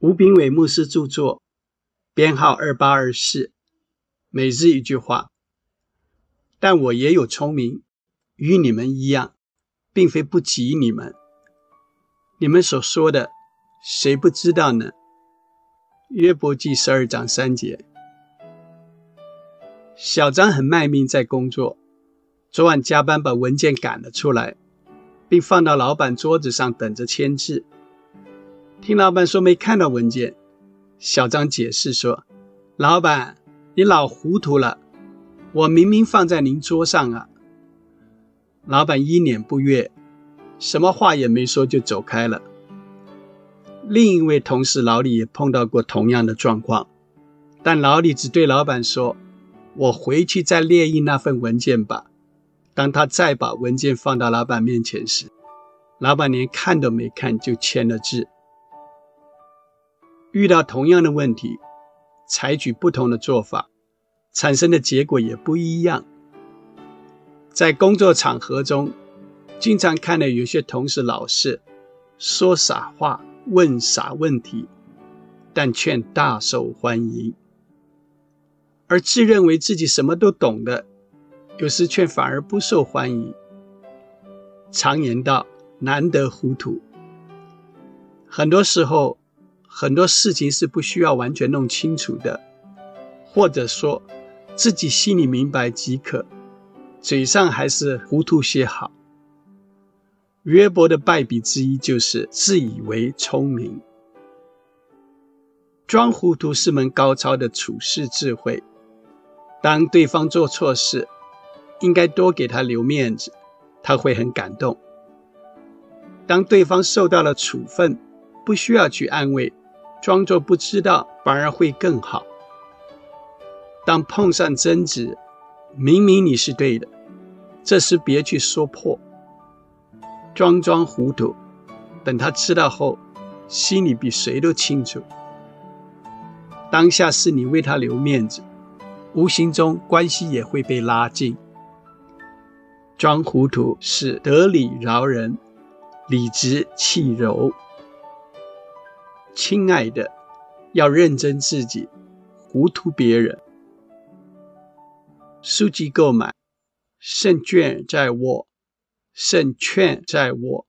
吴炳伟牧师著作，编号二八二四，每日一句话。但我也有聪明，与你们一样，并非不及你们。你们所说的，谁不知道呢？约伯记十二章三节。小张很卖命在工作，昨晚加班把文件赶了出来，并放到老板桌子上等着签字。听老板说没看到文件，小张解释说：“老板，你老糊涂了，我明明放在您桌上啊。”老板一脸不悦，什么话也没说就走开了。另一位同事老李也碰到过同样的状况，但老李只对老板说：“我回去再列印那份文件吧。”当他再把文件放到老板面前时，老板连看都没看就签了字。遇到同样的问题，采取不同的做法，产生的结果也不一样。在工作场合中，经常看到有些同事老是说傻话、问傻问题，但却大受欢迎；而自认为自己什么都懂的，有时却反而不受欢迎。常言道：“难得糊涂。”很多时候。很多事情是不需要完全弄清楚的，或者说自己心里明白即可，嘴上还是糊涂些好。约伯的败笔之一就是自以为聪明，装糊涂是门高超的处世智慧。当对方做错事，应该多给他留面子，他会很感动。当对方受到了处分，不需要去安慰。装作不知道，反而会更好。当碰上争执，明明你是对的，这时别去说破，装装糊涂。等他知道后，心里比谁都清楚。当下是你为他留面子，无形中关系也会被拉近。装糊涂是得理饶人，理直气柔。亲爱的，要认真自己，糊涂别人。书籍购买，胜券在握，胜券在握。